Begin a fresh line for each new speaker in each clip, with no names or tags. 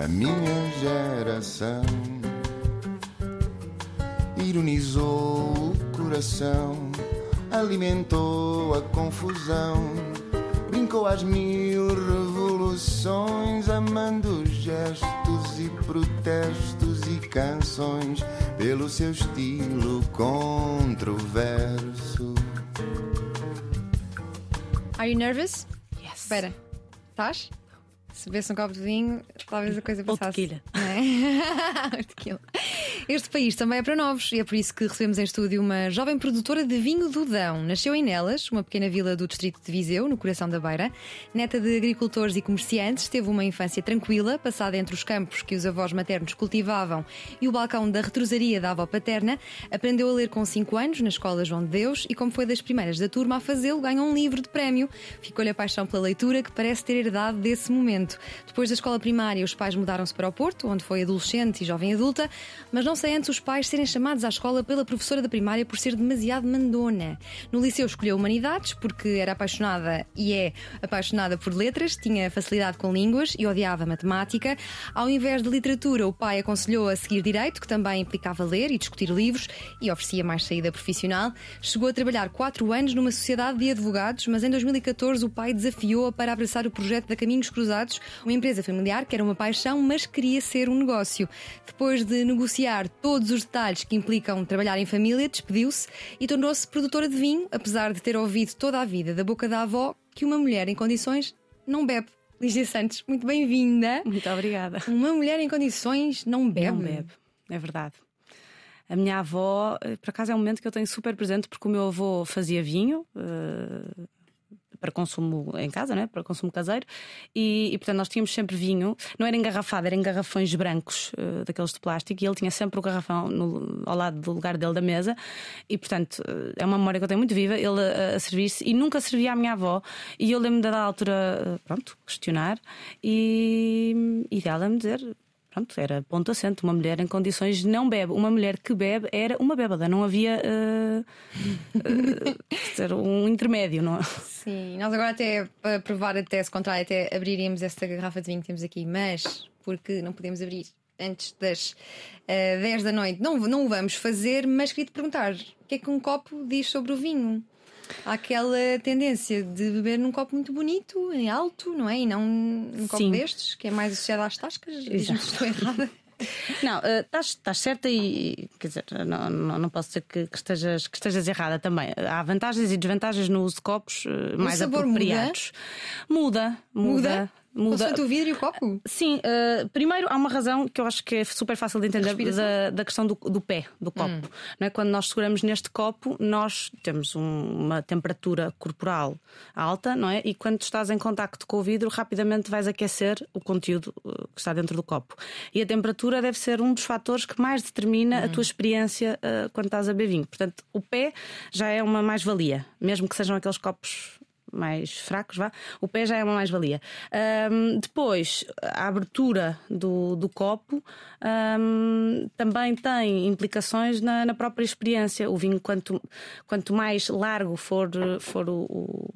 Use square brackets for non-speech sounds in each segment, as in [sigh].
a minha geração. Ironizou o coração, alimentou a confusão, brincou às mil revoluções, amando gestos e protestos e canções pelo seu estilo controverso.
Are you nervous?
Yes.
Espera, estás? Se bebesse um copo de vinho, talvez a coisa
Ou
passasse.
tequila.
Não é? [laughs] Ou tequila. Este país também é para novos e é por isso que recebemos em estúdio uma jovem produtora de vinho do Dão. Nasceu em Nelas, uma pequena vila do distrito de Viseu, no coração da Beira. Neta de agricultores e comerciantes, teve uma infância tranquila, passada entre os campos que os avós maternos cultivavam e o balcão da retrosaria da avó paterna. Aprendeu a ler com 5 anos na escola João de Deus e, como foi das primeiras da turma a fazê-lo, ganhou um livro de prémio. Ficou-lhe a paixão pela leitura que parece ter herdado desse momento. Depois da escola primária, os pais mudaram-se para o Porto, onde foi adolescente e jovem adulta, mas não sei antes os pais serem chamados à escola pela professora da primária por ser demasiado mandona. No liceu escolheu Humanidades porque era apaixonada e é apaixonada por letras, tinha facilidade com línguas e odiava matemática. Ao invés de literatura, o pai aconselhou a seguir Direito, que também implicava ler e discutir livros e oferecia mais saída profissional. Chegou a trabalhar quatro anos numa sociedade de advogados, mas em 2014 o pai desafiou-a para abraçar o projeto da Caminhos Cruzados, uma empresa familiar que era uma paixão, mas queria ser um negócio. Depois de negociar todos os detalhes que implicam trabalhar em família, despediu-se e tornou-se produtora de vinho, apesar de ter ouvido toda a vida da boca da avó que uma mulher em condições não bebe. Lígia Santos, muito bem-vinda.
Muito obrigada.
Uma mulher em condições não bebe.
Não bebe, é verdade. A minha avó, eh, por acaso é um momento que eu tenho super presente porque o meu avô fazia vinho. eh, para consumo em casa, né? para consumo caseiro, e, e, portanto nós tínhamos sempre vinho, não era engarrafado, era em garrafões brancos, eh, daqueles de plástico, e ele tinha sempre o garrafão no- ao lado do lugar dele da mesa, e portanto eh, é uma memória que eu tenho muito viva, ele a, a servir-se, e nunca servia à minha avó, e eu lembro-me da altura, eh, pronto, questionar, e, e dela me dizer. Pronto, era ponto assente. Uma mulher em condições não bebe. Uma mulher que bebe era uma bêbada. Não havia eh, ser um intermédio. Não? é?
Sim, nós agora até para provar a tese contrária, até abriríamos esta garrafa de vinho que temos aqui, mas porque não podemos abrir antes das eh, 10 da noite, não, não o vamos fazer, mas queria te perguntar: o que é que um copo diz sobre o vinho? Há aquela tendência de beber num copo muito bonito, em alto, não é? E não num copo
Sim.
destes, que é mais associado às tascas. Se estou errada. [laughs]
Não, eh, estás estás certa e quer dizer, não, não, não posso dizer que, que estejas, que estejas errada também. Há vantagens e desvantagens no uso de copos eh, mais apropriados. Muda, muda, muda.
Consoante o vidro e o copo?
Sim, eh, primeiro há uma razão que eu acho que é super fácil de entender da, da questão do, do pé, do copo. Não é? Quando nós seguramos neste copo, nós temos um- uma temperatura corporal alta, não é? E quando estás em contacto com o vidro, rapidamente vais aquecer o conteúdo eh, que está dentro do copo. E a temperatura deve ser um dos fatores que mais determina a tua experiência eh, quando estás a beber vinho. Portanto, o pé já é uma mais-valia, mesmo que sejam aqueles copos mais fracos, vá, o pé já é uma mais-valia. Ahm, depois, a abertura do, do copo ahm, também tem implicações na, na própria experiência. O vinho, quanto, quanto mais largo for, for o, o-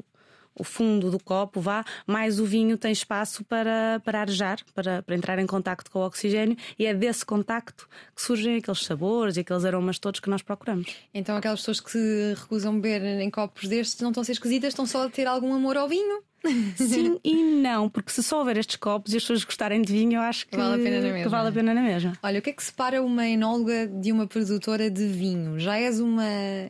o fundo do copo, vá, mais o vinho tem espaço para, para arejar, para, para entrar em contacto com o oxigênio, e é desse contacto que surgem aqueles sabores e aqueles aromas todos que nós procuramos.
Então aquelas pessoas que recusam beber em copos destes não estão a ser esquisitas, estão só a ter algum amor ao vinho. [laughs]
Sim [laughs] e não, porque se só houver estes copos e as pessoas gostarem de vinho, eu acho que
Vale a pena na mesma.
vale pena na mesma.
Olha, o que é que separa uma enóloga de uma produtora de vinho? Já és uma,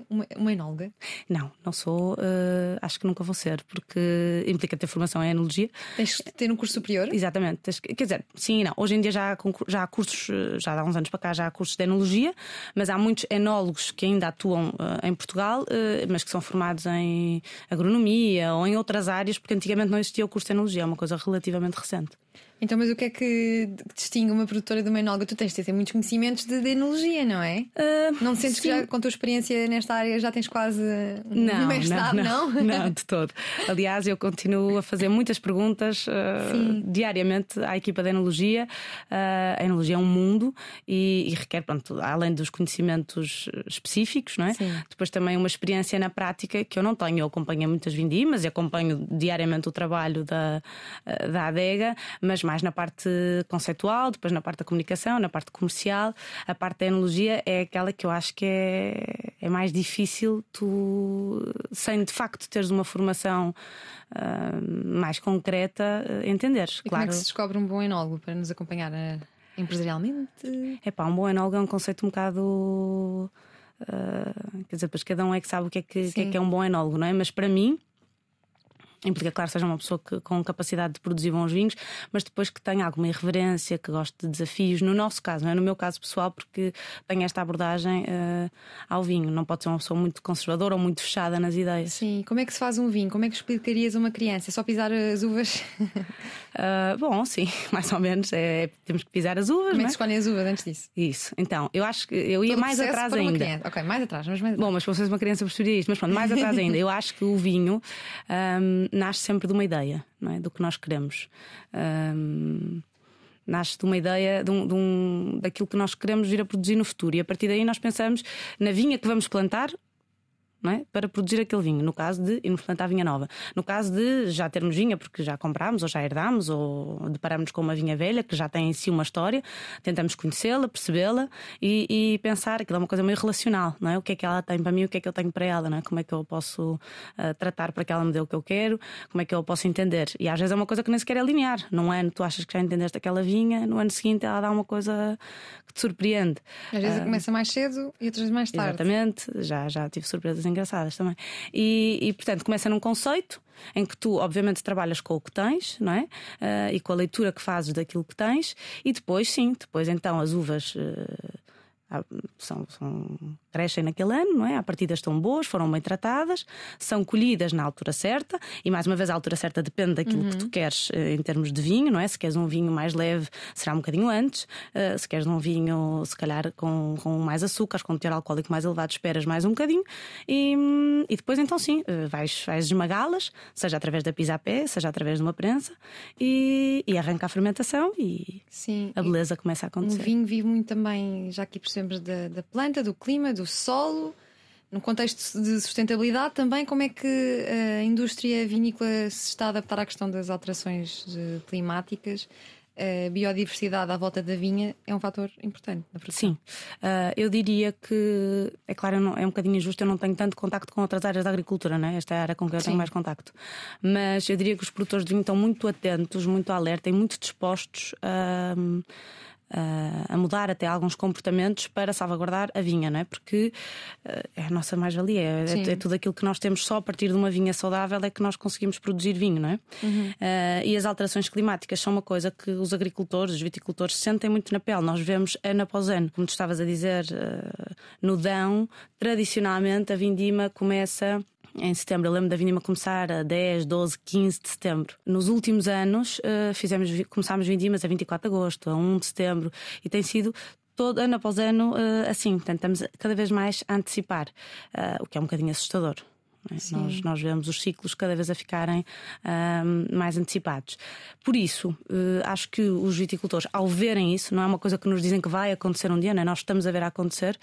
uma, uma enóloga?
Não, não sou, eh, acho que nunca vou ser, porque implica ter formação em enologia.
Tens que ter um curso superior?
Exatamente. tens Quer dizer, sim e não. Hoje em dia já há, já há cursos, eh, já há uns anos para cá já há cursos de enologia, mas há muitos enólogos que ainda atuam eh, em Portugal, eh, mas que são formados em agronomia ou em outras áreas, porque antigamente não existia o curso de enologia, é uma coisa relativamente recente.
Então, mas o que é que distingue uma produtora de uma enóloga? Tu tens de ter muitos conhecimentos de, de enologia, não é?
Eh,
Não sentes que
sim.
já, com a tua experiência nesta área já tens quase um
Não,
mestrado,
não,
não? [laughs]
não, de todo. Aliás, eu continuo a fazer muitas perguntas uh, diariamente à equipa de enologia. Uh, a enologia é um mundo e, e requer, pronto, além dos conhecimentos específicos, não é?
Sim.
Depois também uma experiência na prática que eu não tenho. Eu acompanho muitas vindimas e acompanho diariamente o trabalho da, uh, da adega, mas mais na parte conceitual, depois na parte da comunicação, na parte comercial. A parte da enologia é aquela que eu acho que é, é mais difícil tu, sem de facto teres uma formação uh, mais concreta, uh, entenderes.
E claro. como é que se descobre um bom enólogo para nos acompanhar uh, empresarialmente?
É pá, um bom enólogo é um conceito um bocado. Uh, quer dizer, pois cada um é que sabe o que é que, que, é, que é um bom enólogo, não é? Mas para mim, Implica, claro, seja uma pessoa que, com capacidade de produzir bons vinhos, mas depois que tenha alguma irreverência, que goste de desafios. No nosso caso, não é no meu caso pessoal, porque tenho esta abordagem uh, ao vinho. Não pode ser uma pessoa muito conservadora ou muito fechada nas ideias.
Sim, como é que se faz um vinho? Como é que explicarias a uma criança? É só pisar as uvas?
uh, [laughs] bom, sim, [laughs] mais ou menos. É, temos que pisar as uvas.
Como é
que
se escolhem as uvas antes disso?
Isso. Então, eu acho que eu ia Todo mais atrás ainda.
Criança. Ok, mais atrás, mas mais
Bom, mas para vocês uma criança perceberia isto, mas pronto, mais atrás ainda. Eu acho que o vinho um, nasce sempre de uma ideia não é? do que nós queremos. Um, nasce de uma ideia de um, de um, daquilo que nós queremos vir a produzir no futuro. E a partir daí nós pensamos na vinha que vamos plantar é? para produzir aquele vinho. No caso de irmos plantar vinha nova. No caso de já termos vinha, porque já comprámos, ou já herdámos, ou deparamos com uma vinha velha que já tem em si uma história, tentamos conhecê-la, percebê-la e, e, pensar aquilo é uma coisa meio relacional, não é? O que é que ela tem para mim, o que é que eu tenho para ela, não é? Como é que eu posso uh, tratar para que ela me dê o que eu quero, como é que eu posso entender. E às vezes é uma coisa que nem sequer é linear. Num ano tu achas que já entendeste aquela vinha, no ano seguinte ela dá uma coisa que te surpreende.
Às vezes uh, começa mais cedo e outras mais tarde.
Exatamente, já, já tive surpresas engraçadas também. E, e, portanto, começa num conceito em que tu, obviamente, trabalhas com o que tens, não é? Uh, e com a leitura que fazes daquilo que tens, e depois, sim, depois então as uvas. Uh, são, são, crescem naquele ano, não é? A partidas estão boas, foram bem tratadas, são colhidas na altura certa, e mais uma vez a altura certa depende daquilo uhum. que tu queres eh, em termos de vinho, não é? Se queres um vinho mais leve, será um bocadinho antes, uh, se queres um vinho, se calhar, com, com mais açúcares, com teor alcoólico mais elevado, esperas mais um bocadinho, e, e depois então sim, uh, vais, vais esmagá-las, seja através da pisa-pé, seja através de uma prensa, e, e arranca a fermentação e
sim,
a beleza começa a acontecer.
O vinho vive muito também, já aqui percebemos da, da planta, do clima, do solo. No contexto de sustentabilidade, também como é que a indústria vinícola se está a adaptar à questão das alterações climáticas? A biodiversidade à volta da vinha é um fator importante na produção.
Sim, uh, eu diria que, é claro, não, é um bocadinho injusto, eu não tenho tanto contacto com outras áreas da agricultura, né? esta é a área com que eu Sim. tenho mais contacto. Mas eu diria que os produtores de vinho estão muito atentos, muito alerta e muito dispostos a. Uh, a mudar até alguns comportamentos para salvaguardar a vinha, não é? Porque eh, é a nossa mais-valia, é, é, é, tudo aquilo que nós temos só a partir de uma vinha saudável é que nós conseguimos produzir vinho, não é? Uhum. Uh, e as alterações climáticas são uma coisa que os agricultores, os viticultores sentem muito na pele. Nós vemos ano após ano, como tu estavas a dizer, uh, no Dão, tradicionalmente a vindima começa em setembro. Eu lembro da Vindima começar a 10, 12, 15 de setembro. Nos últimos anos, uh, fizemos, começámos Vindimas a 24 de agosto, a 1 de setembro, e tem sido todo ano após ano uh, assim. Portanto, estamos cada vez mais a antecipar, uh, o que é um bocadinho assustador. Nós, nós vemos os ciclos cada vez a ficarem mais antecipados. Por isso, uh, acho que os viticultores, ao verem isso, não é uma coisa que nos dizem que vai acontecer um dia, não é? nós estamos a ver a acontecer,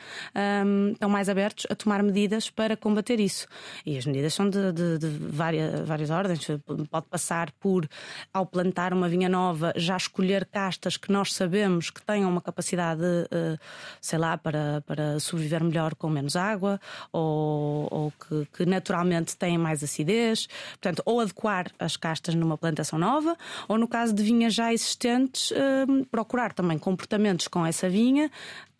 estão mais abertos a tomar medidas para combater isso. E as medidas são de, de, de várias, várias ordens. Pode passar por, ao plantar uma vinha nova, já escolher castas que nós sabemos que tenham uma capacidade, uh, sei lá, para, para sobreviver melhor com menos água, ou, ou que, que naturalmente naturalmente têm mais acidez. Portanto, ou adequar as castas numa plantação nova, ou no caso de vinhas já existentes, hum, procurar também comportamentos com essa vinha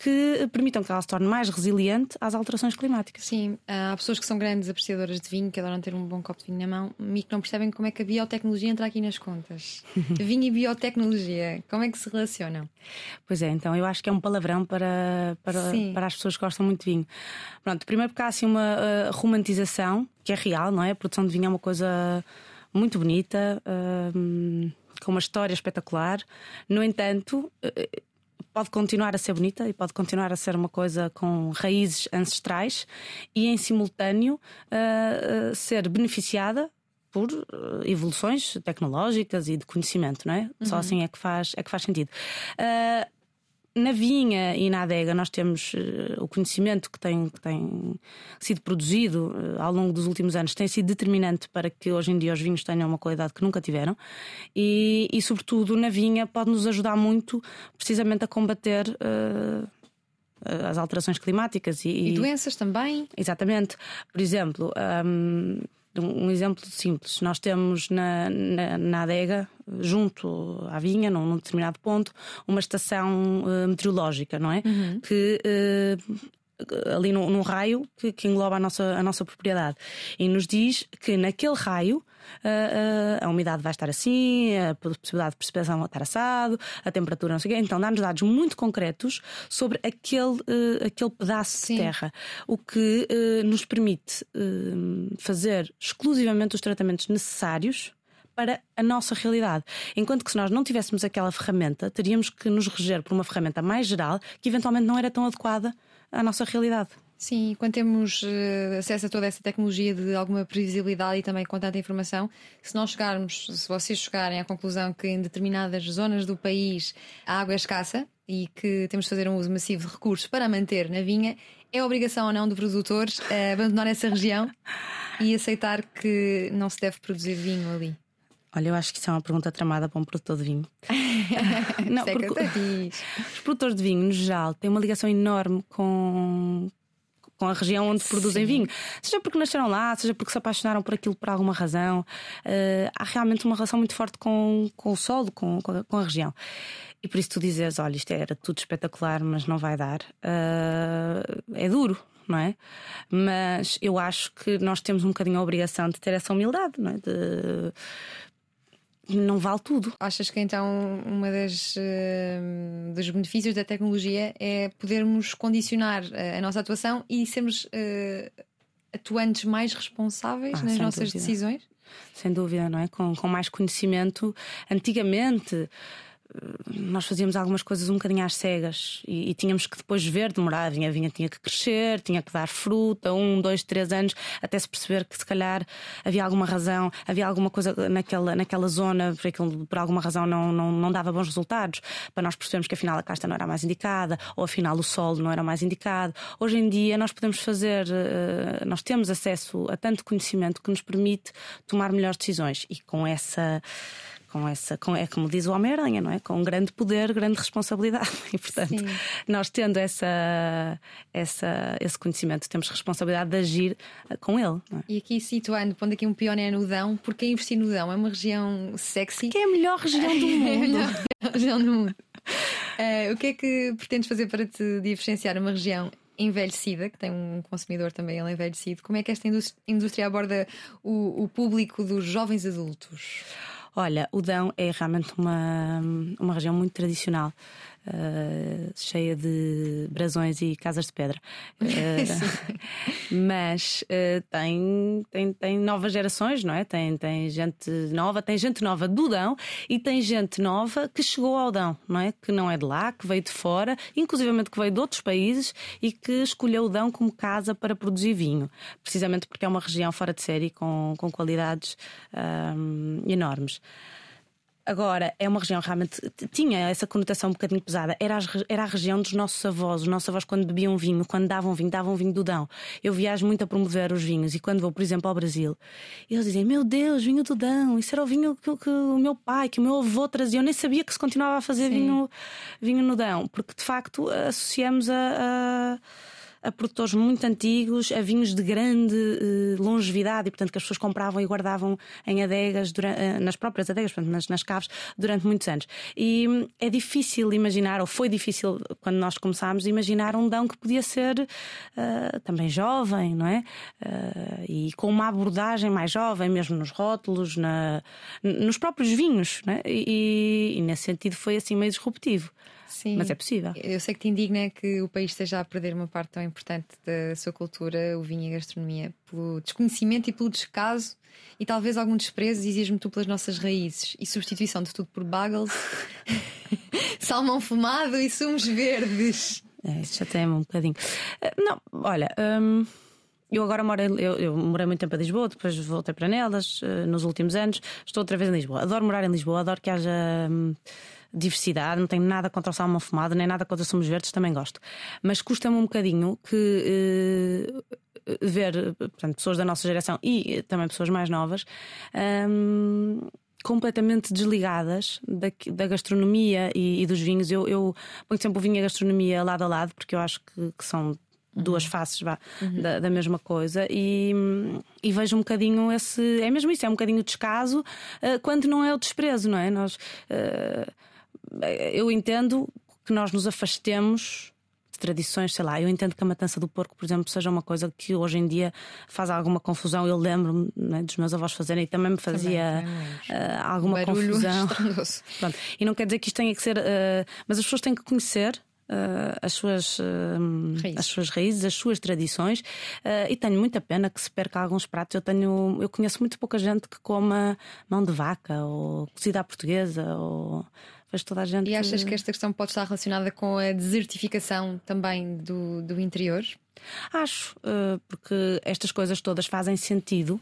que permitam que ela se torne mais resiliente às alterações climáticas.
Sim, há pessoas que são grandes apreciadoras de vinho, que adoram ter um bom copo de vinho na mão e que não percebem como é que a biotecnologia entra aqui nas contas. [laughs] vinho e biotecnologia, como é que se relacionam?
Pois é, então eu acho que é um palavrão para, para, para as pessoas que gostam muito de vinho. Pronto, primeiro porque há assim uma uh, romantização que é real, não é? A produção de vinho é uma coisa muito bonita. Uh, com uma história espetacular. No entanto, uh, pode continuar a ser bonita e pode continuar a ser uma coisa com raízes ancestrais e, em simultâneo, uh, uh, ser beneficiada por uh, evoluções tecnológicas e de conhecimento, não é? Uhum. Só assim é que faz, é que faz sentido. Na vinha e na adega nós temos uh, o conhecimento que tem, que tem sido produzido uh, ao longo dos últimos anos tem sido determinante para que hoje em dia os vinhos tenham uma qualidade que nunca tiveram e, e sobretudo na vinha pode nos ajudar muito precisamente a combater uh, as alterações climáticas
e, e, doenças também.
Exatamente. Por exemplo, um, um exemplo simples: nós temos na, na, na adega, junto à vinha, num, num determinado ponto, uma estação uh, meteorológica, não é? Uhum. Que. Uh, ali num, num raio que, que, engloba a nossa, a nossa propriedade e nos diz que naquele raio a, a, umidade vai estar assim, a possibilidade de precipitação vai estar assado, a temperatura não sei o quê. Então dá-nos dados muito concretos sobre aquele, uh, aquele pedaço Sim. de terra, o que uh, nos permite uh, fazer exclusivamente os tratamentos necessários para a nossa realidade. Enquanto que se nós não tivéssemos aquela ferramenta, teríamos que nos reger por uma ferramenta mais geral que eventualmente não era tão adequada à nossa realidade.
Sim, quando temos uh, acesso a toda essa tecnologia de alguma previsibilidade e também com tanta informação, se nós chegarmos, se vocês chegarem à conclusão que em determinadas zonas do país a água é escassa e que temos de fazer um uso massivo de recursos para manter na vinha, é obrigação ou não do produtor uh, abandonar essa região e aceitar que não se deve produzir vinho ali?
Olha, eu acho que isso é uma pergunta tramada para um produtor de vinho. [laughs]
não, é porque
os produtores de vinho, no geral, têm uma ligação enorme com, com a região onde produzem Sim. vinho. Seja porque nasceram lá, seja porque se apaixonaram por aquilo por alguma razão. Uh, há realmente uma relação muito forte com, com o solo, com, com a, com, a, região. E por isso tu dizes, olha, isto era tudo espetacular, mas não vai dar. Uh, é duro, não é? Mas eu acho que nós temos um bocadinho a obrigação de ter essa humildade, não é? De não vale tudo.
Achas que então uma das uh, dos benefícios da tecnologia é podermos condicionar uh, a nossa atuação e sermos uh, atuantes mais responsáveis ah, nas nossas
dúvida.
decisões?
Sem dúvida, não é? Com, com mais conhecimento. Antigamente nós fazíamos algumas coisas um bocadinho às cegas e, e, tínhamos que depois ver, demorar, a vinha, vinha tinha que crescer, tinha que dar fruta, um, dois, três anos, até se perceber que se calhar havia alguma razão, havia alguma coisa naquela, naquela zona, por, aquilo, por alguma razão não, não, não dava bons resultados, para nós percebermos que afinal a casta não era mais indicada, ou afinal o solo não era mais indicado. Hoje em dia nós podemos fazer, eh, nós temos acesso a tanto conhecimento que nos permite tomar melhores decisões e com essa com essa, com, é como diz o Homem-Aranha, não é? Com grande poder, grande responsabilidade. [laughs] E portanto, Sim. nós tendo essa, essa, esse conhecimento, temos responsabilidade de agir eh, com ele. É?
E aqui situando, pondo aqui um pioneiro no Dão, porque investir no Dão é uma região sexy.
Que [laughs] é a melhor região do mundo. é a melhor
região do mundo. Uh, o que é que pretendes fazer para te diferenciar uma região envelhecida, que tem um consumidor também ele envelhecido? Como é que esta indústria aborda o, o público dos jovens adultos?
Olha, o Dão é realmente uma, uma região muito tradicional. Uh, cheia de brasões e casas de pedra. [laughs] Uh, mas uh, tem, tem, tem novas gerações, não é? Tem, tem gente nova, tem gente nova do Dão e tem gente nova que chegou ao Dão, não é? Que não é de lá, que veio de fora, inclusivamente que veio de outros países e que escolheu o Dão como casa para produzir vinho, precisamente porque é uma região fora de série com, com qualidades um, enormes. Agora, é uma região realmente. tinha essa conotação um bocadinho pesada. Era, a, era a região dos nossos avós. Os nossos avós, quando bebiam vinho, quando davam vinho, davam vinho do Dão. Eu viajo muito a promover os vinhos e quando vou, por exemplo, ao Brasil, eles dizem: Meu Deus, vinho do Dão. Isso era o vinho que, que o meu pai, que o meu avô trazia. Eu nem sabia que se continuava a fazer vinho, vinho no Dão, porque de facto associamos a, a a produtores muito antigos, a vinhos de grande uh, longevidade e, portanto, que as pessoas compravam e guardavam em adegas, durante, uh, nas próprias adegas, portanto, nas, nas caves, durante muitos anos. E um, é difícil imaginar, ou foi difícil quando nós começámos, imaginar um Dão que podia ser uh, também jovem, não é? e com uma abordagem mais jovem, mesmo nos rótulos, na, nos próprios vinhos, não é? e, e nesse sentido foi assim meio disruptivo. Sim. Mas é possível.
Eu sei que te indigna que o país esteja a perder uma parte tão importante da sua cultura, o vinho e a gastronomia, pelo desconhecimento e pelo descaso e talvez algum desprezo exige-me tu pelas nossas raízes e substituição de tudo por bagels, [laughs] salmão fumado e sumos verdes.
É, isso já tem um bocadinho. Eh, não, olha. Hum... Eu agora moro, eu, eu morei muito tempo em Lisboa, depois voltei para Nelas uh, nos últimos anos. Estou outra vez em Lisboa. Adoro morar em Lisboa, adoro que haja. Um, diversidade, não tenho nada contra o salmão fumado, nem nada contra sumos verdes, também gosto. Mas custa-me um bocadinho que. Uh, ver portanto, pessoas da nossa geração e também pessoas mais novas um, completamente desligadas da, da gastronomia e, e, dos vinhos. Eu, eu ponho sempre o vinho e a gastronomia lado a lado, porque eu acho que, que são duas uhum. faces vá, uhum. da, da, mesma coisa e, e, vejo um bocadinho esse é mesmo isso, é um bocadinho descaso uh, quando não é o desprezo, não é? Nós, uh, eu entendo que nós nos afastemos tradições, sei lá, eu entendo que a matança do porco, por exemplo, seja uma coisa que hoje em dia faz alguma confusão. Eu lembro-me né, dos meus avós fazerem e também me fazia também, uh, alguma [laughs] confusão. Pronto. E não quer dizer que isto tenha que ser. Uh, mas as pessoas têm que conhecer Uh, as, suas, uh, as suas raízes, as suas tradições, uh, e tenho muita pena que se perca alguns pratos. Eu tenho, eu conheço muito pouca gente que coma mão de vaca ou cozida à portuguesa ou Toda a gente.
E achas que esta questão pode estar relacionada com a desertificação também do, do interior?
Acho, uh, porque estas coisas todas fazem sentido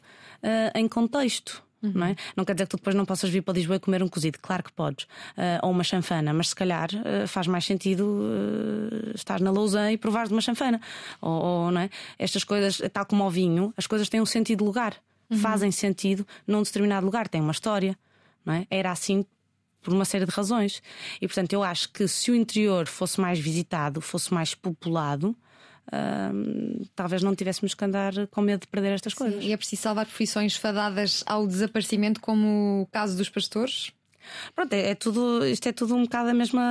uh, em contexto. Uhum. Não, é? não quer dizer que tu depois não possas vir para Lisboa e comer um cozido, claro que podes, uh, ou uma chanfana, mas se calhar uh, faz mais sentido uh, estar na Lousa e provar de uma chanfana. Ou, ou, não é? Estas coisas, tal como o vinho, as coisas têm um sentido de lugar, uhum. fazem sentido num determinado lugar, têm uma história. Não é? Era assim por uma série de razões. E portanto, eu acho que se o interior fosse mais visitado, fosse mais populado, hum, talvez não tivéssemos que andar com medo de perder estas coisas.
e é preciso salvar profissões fadadas ao desaparecimento, como o caso dos pastores?
Pronto, é, é, tudo, isto é tudo um bocado a mesma,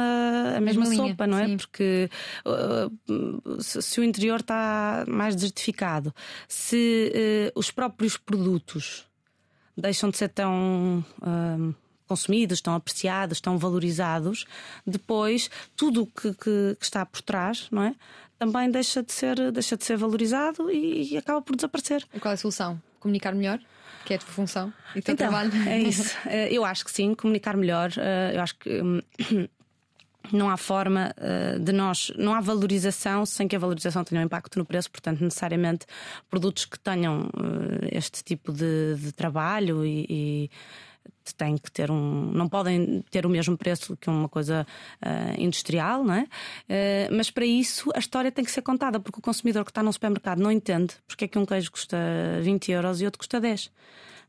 a mesma, mesma sopa, não é? Sim. Porque uh, se, se, o interior está mais desertificado, se uh, os próprios produtos deixam de ser tão. Uh, consumidos, estão apreciados, estão valorizados, depois tudo que, que, que, está por trás, não é? Também deixa de ser, deixa de ser valorizado e, e acaba por desaparecer.
E qual é a solução? Comunicar melhor? Que é a tua função e o teu
então,
trabalho?
É isso. [laughs] Eh, eu acho que sim, comunicar melhor. Eh, eu acho que. Hum, [coughs] não há forma uh, de nós, não há valorização sem que a valorização tenha um impacto no preço, portanto, necessariamente produtos que tenham uh, este tipo de, de trabalho e, e têm que ter um. não podem ter o mesmo preço que uma coisa uh, industrial, não é? Uh, mas para isso a história tem que ser contada, porque o consumidor que está num supermercado não entende porque é que um queijo custa 20 euros e outro custa 10.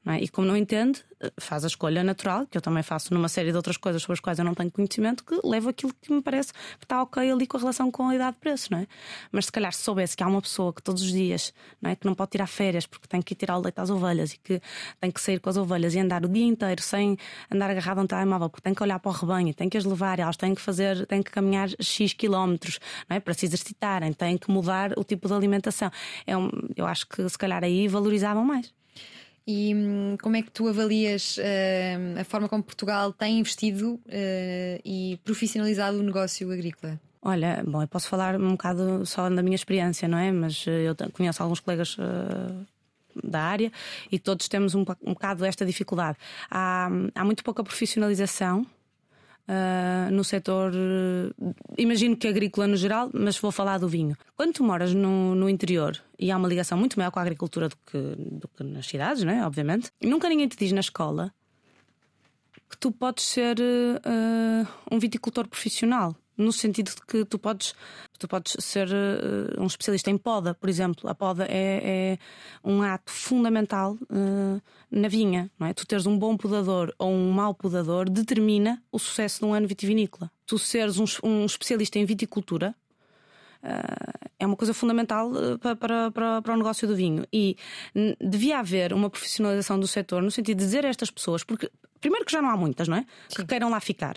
É? E como não entende, faz a escolha natural, que eu também faço numa série de outras coisas sobre as quais eu não tenho conhecimento, que levo aquilo que me parece que está ok ali com a relação com a qualidade de preço, não é? Mas se calhar se soubesse que há uma pessoa que todos os dias não é, que não pode tirar férias porque tem que ir tirar o leite às ovelhas e que tem que sair com as ovelhas e andar o dia inteiro sem andar agarrado a um telemóvel, porque tem que olhar para o rebanho, tem que as levar, elas têm que fazer, têm que caminhar X quilómetros não é, para se exercitarem, têm que mudar o tipo de alimentação. É um, eu acho que se calhar aí valorizavam mais.
E hum, como é que tu avalias uh, a forma como Portugal tem investido uh, e profissionalizado o negócio agrícola?
Olha, bom, eu posso falar um bocado só da minha experiência, não é? Mas eu conheço alguns colegas uh, da área e todos temos um, um bocado esta dificuldade. Há, há muito pouca profissionalização uh, no setor, uh, imagino que agrícola no geral, mas vou falar do vinho. Quando tu moras no, no interior e há uma ligação muito maior com a agricultura do que, do que nas cidades, não é? Obviamente, nunca ninguém te diz na escola que tu podes ser uh, um viticultor profissional no sentido de que tu podes, tu podes ser uh, um especialista em poda, por exemplo. A poda é, é um ato fundamental uh, na vinha, não é? Tu teres um bom podador ou um mau podador determina o sucesso de um ano vitivinícola. Tu seres um, um especialista em viticultura Uh, é uma coisa fundamental para, para, para, para, o negócio do vinho. E devia haver uma profissionalização do setor no sentido de dizer a estas pessoas, porque primeiro que já não há muitas, não é? Sim. Que queiram lá ficar.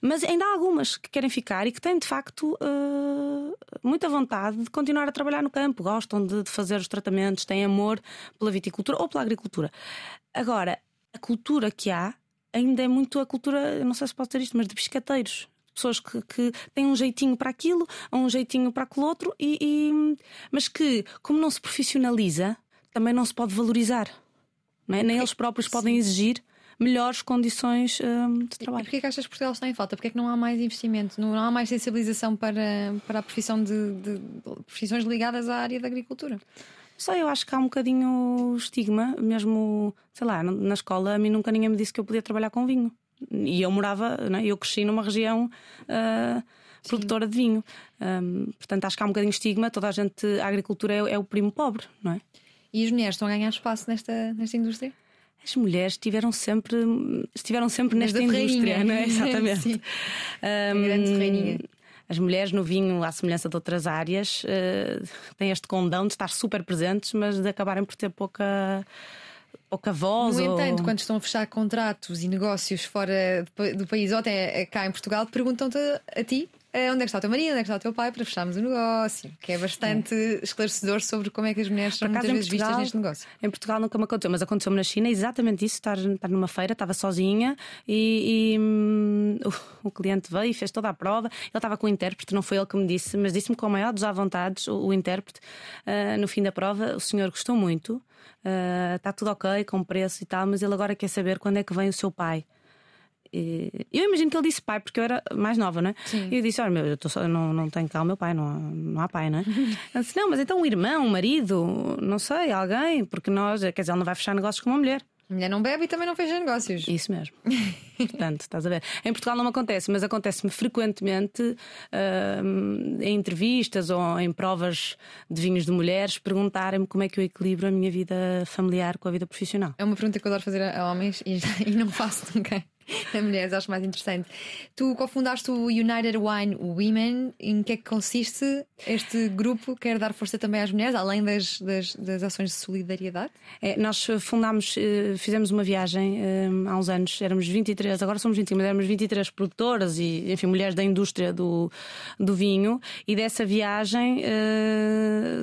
Mas ainda há algumas que querem ficar e que têm de facto uh, muita vontade de continuar a trabalhar no campo, gostam de, de fazer os tratamentos, têm amor pela viticultura ou pela agricultura. Agora, a cultura que há ainda é muito a cultura, não sei se posso dizer isto, mas de pescateiros pessoas que, que, têm um jeitinho para aquilo, um jeitinho para aquele outro, e, e, mas que, como não se profissionaliza, também não se pode valorizar. Não é? Nem eles próprios podem exigir melhores condições um, de trabalho. E
porquê que achas que Portugal está em falta? Porquê que não há mais investimento? Não, há mais sensibilização para, para a profissão de, de, de profissões ligadas à área da agricultura?
Sei, eu acho que há um bocadinho estigma, mesmo, sei lá, na escola a mim nunca ninguém me disse que eu podia trabalhar com vinho. E eu morava, né, eu cresci numa região uh, produtora de vinho. Um, portanto, acho que há um bocadinho estigma, toda a gente, a agricultura é, é o primo pobre, não é?
E as mulheres estão a ganhar espaço nesta, nesta indústria?
As mulheres estiveram sempre, estiveram sempre nesta indústria, não é? [laughs] Exatamente.
Sim. Um, grande
as mulheres no vinho, à semelhança de outras áreas, uh, têm este condão de estar super presentes, mas de acabarem por ter pouca pouca voz.
No
ou...
entanto, quando estão a fechar contratos e negócios fora do país ou até cá em Portugal, perguntam-te a ti eh, onde é que está o teu marido, onde é que está o teu pai para fecharmos o negócio, que é bastante é. esclarecedor sobre como é que as mulheres são muitas vezes Portugal, vistas neste negócio.
Em Portugal nunca me aconteceu, mas aconteceu-me na China exatamente isso: estar, estar numa feira, estava sozinha e, e hum, o, cliente veio e fez toda a prova. Ele estava com o intérprete, não foi ele que me disse, mas disse-me com a maior dos vontades o, o intérprete. Uh, no fim da prova, o senhor gostou muito, uh, está tudo ok com o preço e tal, mas ele agora quer saber quando é que vem o seu pai eu imagino que ele disse pai, porque eu era mais nova, não é?
Sim.
E eu disse: Olha, meu, eu, só, eu não, não tenho cá o meu pai, não há, não há pai, não é? [laughs] Ele disse: Não, mas então um irmão, um marido, não sei, alguém, porque nós, quer dizer, ele não vai fechar negócios com uma mulher.
A mulher não bebe e também não fecha negócios.
Isso mesmo. [laughs] Portanto, estás a ver. Em Portugal não me acontece, mas acontece-me frequentemente uh, em entrevistas ou em provas de vinhos de mulheres perguntarem-me como é que eu equilibro a minha vida familiar com a vida profissional.
É uma pergunta que eu adoro fazer a homens e, [laughs] e não faço nunca. [laughs] a mulheres, acho mais interessante. Tu cofundaste o United Wine Women. Em que é que consiste este grupo? Quer dar força também às mulheres, além das, das, das ações de solidariedade?
É, nós fundámos, eh, fizemos uma viagem eh, há uns anos, éramos 23, agora somos 25, mas éramos 23 produtoras e, enfim, mulheres da indústria do, do vinho. E dessa viagem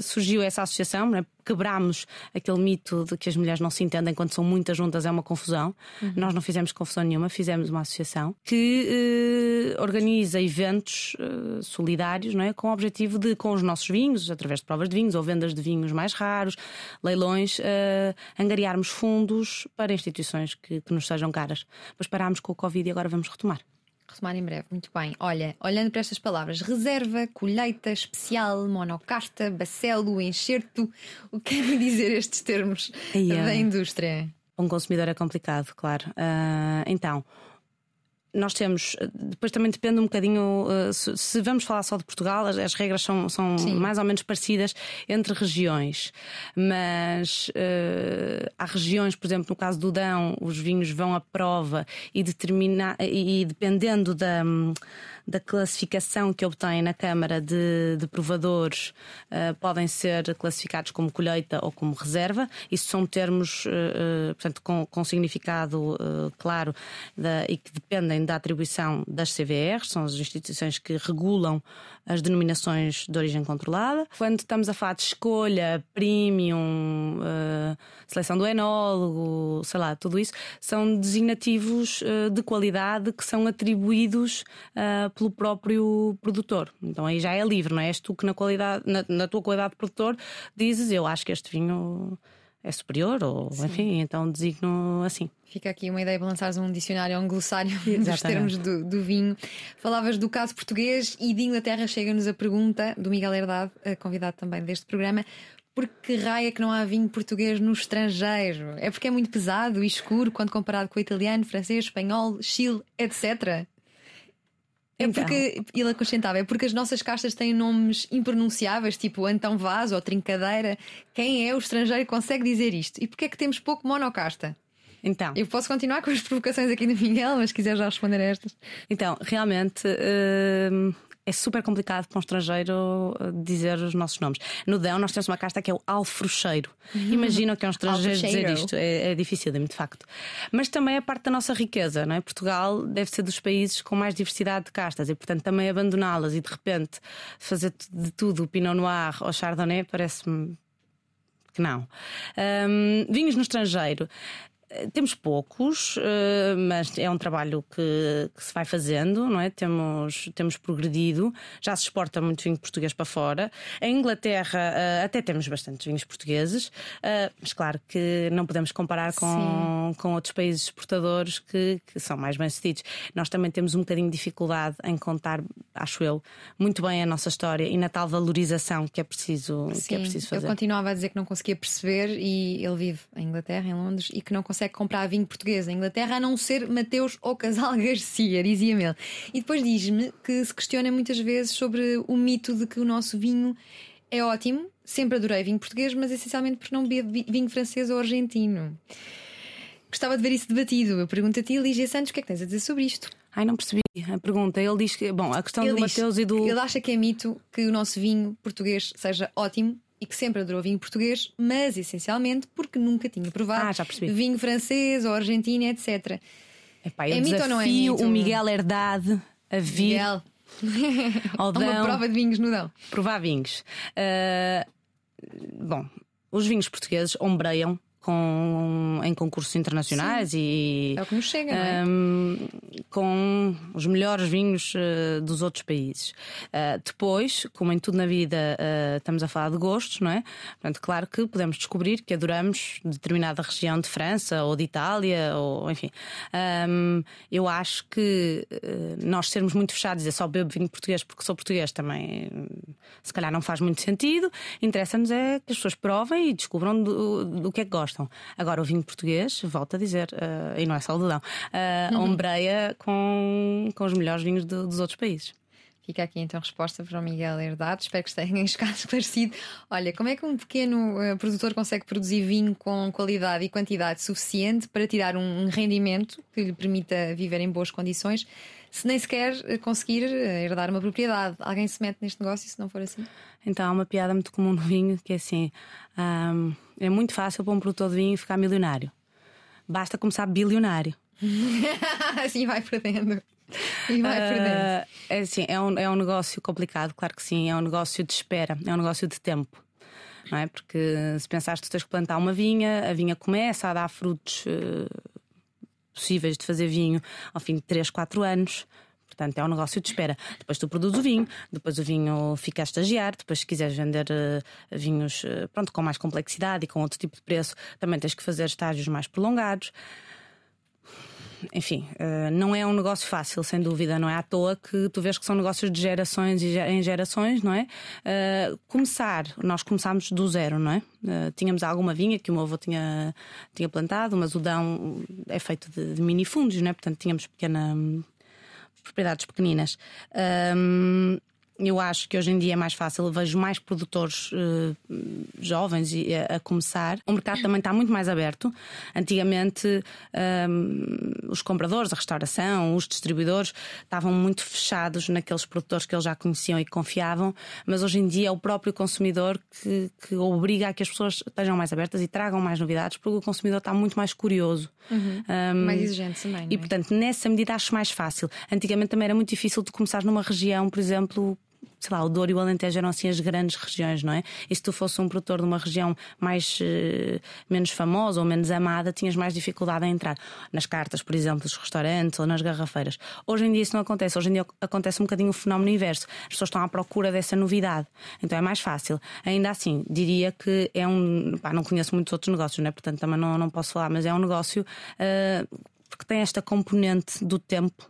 surgiu essa associação, né? Quebrámos aquele mito de que as mulheres não se entendem quando são muitas juntas, é uma confusão. Uhum. Nós não fizemos confusão nenhuma, fizemos uma associação que eh, organiza eventos eh, solidários não é? com o objetivo de, com os nossos vinhos, através de provas de vinhos ou vendas de vinhos mais raros, leilões, eh, angariarmos fundos para instituições que, que nos sejam caras. Mas parámos com o Covid e agora vamos retomar
retomar em breve. Muito bem. Olha, olhando para estas palavras, reserva, colheita, especial, monocasta, bacelo, enxerto, o que querem dizer estes termos yeah. da indústria?
Um consumidor é complicado, claro. Uh, então, nós temos, depois também depende um bocadinho, eh, se vamos falar só de Portugal, as, regras são, são mais ou menos parecidas entre regiões, mas uh, há regiões, por exemplo, no caso do Dão, os vinhos vão à prova e, determina, e, e dependendo da da classificação que obtêm na Câmara de, de Provadores uh, podem ser classificados como colheita ou como reserva. Isso são termos, uh, portanto, com, com significado claro da, e que dependem da atribuição das CVRs, são as instituições que regulam as denominações de origem controlada. Quando estamos a falar de escolha, premium, uh, seleção do enólogo, sei lá, tudo isso, são designativos uh, de qualidade que são atribuídos uh, pelo próprio produtor. Então aí já é livre, não é? És tu que na, qualidade, na, na tua qualidade de produtor dizes eu acho que este vinho é superior, ou Sim. enfim, então designo assim.
Fica aqui uma ideia para lançares um dicionário ou um glossário dos termos do, do, vinho. Falavas do caso português e de Inglaterra chega-nos a pergunta do Miguel Herdade, convidado também deste programa. Por que raia que não há vinho português no estrangeiro? É porque é muito pesado e escuro quando comparado com o italiano, francês, espanhol, Chile, etc. É então. porque, ele acrescentava, é porque as nossas castas têm nomes impronunciáveis, tipo Antão Vaz ou Trincadeira. Quem é o estrangeiro que consegue dizer isto? E porquê é que temos pouco monocasta?
Então.
Eu posso continuar com as provocações aqui do Miguel, mas quiser já responder a estas.
Então, realmente. Uh é super complicado para um estrangeiro uh, dizer os nossos nomes. No Dão, nós temos uma casta que é o alfrucheiro. Uhum. Imagina que é um estrangeiro dizer isto. É, é difícil, de facto. Mas também é parte da nossa riqueza, não é? Portugal deve ser dos países com mais diversidade de castas e, portanto, também abandoná-las e de repente fazer de tudo o Pinot Noir ou Chardonnay parece-me que não. Um, vinhos no estrangeiro. Temos poucos, eh, mas é um trabalho que, que, se vai fazendo, não é? Temos, temos progredido, já se exporta muito vinho português para fora. Em Inglaterra eh, até temos bastantes vinhos portugueses, eh, mas claro que não podemos comparar com, com outros países exportadores que, que são mais bem-sucedidos. Nós também temos um bocadinho de dificuldade em contar, acho eu, muito bem a nossa história e na tal valorização que é preciso,
Sim,
que é preciso fazer.
Ele continuava a dizer que não conseguia perceber e ele vive em Inglaterra, em Londres, e que não consegue consegue comprar vinho português em Inglaterra a não ser Mateus ou Casal [laughs] Garcia, dizia-me ele. E depois diz-me que se questiona muitas vezes sobre o mito de que o nosso vinho é ótimo. Sempre adorei vinho português, mas essencialmente porque não bebo vinho francês ou argentino. Gostava de ver isso debatido. Eu pergunto a ti, Lígia Santos, o que é que tens a dizer sobre isto?
Ai, não percebi a pergunta. Ele diz que, bom, a questão
Ele
do Mateus e do.
Ele acha que é mito que o nosso vinho português seja ótimo e que sempre adorou vinho português, mas essencialmente porque nunca tinha provado
Ah,
vinho francês ou argentino, etc.
Epá, eu
É mito ou não é mito?
o Miguel Herdade a vir
Miguel, [laughs]
ao [laughs]
uma prova de vinhos no Dão.
provar vinhos. Ah, bom, os vinhos portugueses ombreiam com, em concursos internacionais e
É o que nos chega, não é?
Ahm, com os melhores vinhos eh, dos outros países. Ah, depois, como em tudo na vida, ah, estamos a falar de gostos, não é? Portanto, claro que podemos descobrir que adoramos determinada região de França ou de Itália, ou enfim. Ahm, eu acho que nós sermos muito fechados e dizer só bebo vinho português porque sou português também, hum, se calhar não faz muito sentido. Interessa-nos é que as pessoas provem e descubram do, do que é que gostam. Agora, o vinho português, volto a dizer, eh, e não é só Dudão, eh, ombreia com, com os melhores vinhos do- dos outros países.
Fica aqui então a resposta para o Miguel Herdade. Espero que tenham [laughs] ficado esclarecido. Olha, como é que um pequeno eh, produtor consegue produzir vinho com qualidade e quantidade suficiente para tirar um rendimento que lhe permita viver em boas condições, se nem sequer eh, conseguir eh, herdar uma propriedade? Alguém se mete neste negócio se não for assim?
Então, há uma piada muito comum no vinho que é assim: é muito fácil para um produtor de vinho ficar milionário. Basta começar bilionário. [laughs]
assim vai perdendo. E vai perdendo.
Ah, é assim, é um, é um negócio complicado, claro que sim, é um negócio de espera, é um negócio de tempo. Não é? Porque se pensares que tu tens que plantar uma vinha, a vinha começa a dar frutos eh, possíveis de fazer vinho ao fim de 3, 4 anos. Portanto, é um negócio de espera. Depois tu produzes o vinho, depois o vinho fica a estagiar, depois se quiseres vender eh, vinhos eh, pronto, com mais complexidade e com outro tipo de preço, também tens que fazer estágios mais prolongados enfim, eh, não é um negócio fácil, sem dúvida. Não é à toa que tu vês que são negócios de gerações ge- em gerações, não é? Eh, começar, nós começámos do zero, não é? Eh, tínhamos alguma vinha que o meu avô tinha, tinha plantado, mas o Dão é feito de, de minifundos, não é? Portanto, tínhamos pequena, propriedades pequeninas. Eu acho que hoje em dia é mais fácil, eu vejo mais produtores eh, jovens a, a começar. O mercado também está muito mais aberto. Antigamente, hum, os compradores, a restauração, os distribuidores estavam muito fechados naqueles produtores que eles já conheciam e confiavam, mas hoje em dia é o próprio consumidor que, que obriga a que as pessoas estejam mais abertas e tragam mais novidades, porque o consumidor está muito mais curioso. Hum,
Mais exigente também.
e
é?
portanto, nessa medida acho mais fácil. Antigamente também era muito difícil de começar numa região, por exemplo. Sei lá, o Douro e o Alentejo eram assim as grandes regiões, não é? E se tu fosse um produtor de uma região mais eh, menos famosa ou menos amada, tinhas mais dificuldade em entrar nas cartas, por exemplo, dos restaurantes ou nas garrafeiras. Hoje em dia isso não acontece. Hoje em dia acontece um bocadinho o fenómeno inverso. As pessoas estão à procura dessa novidade. Então é mais fácil. Ainda assim, diria que é um. Pá, não conheço muitos outros negócios, não é? Portanto, também não, não posso falar, mas é um negócio eh, porque tem esta componente do tempo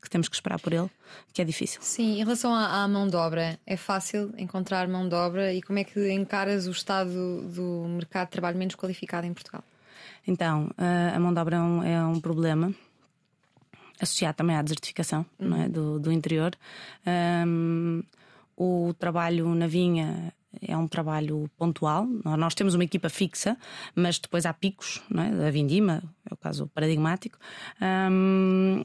que temos que esperar por ele, que é difícil.
Sim, em relação à, à mão de obra, é fácil encontrar mão de obra e como é que encaras o estado do mercado de trabalho menos qualificado em Portugal?
Então, eh, a mão de obra é um, é um problema associado também à desertificação é? do, do interior. Ahm, o trabalho na vinha é um trabalho pontual. Nó- Nós temos uma equipa fixa, mas depois há picos, não é? a vindima, é o caso paradigmático,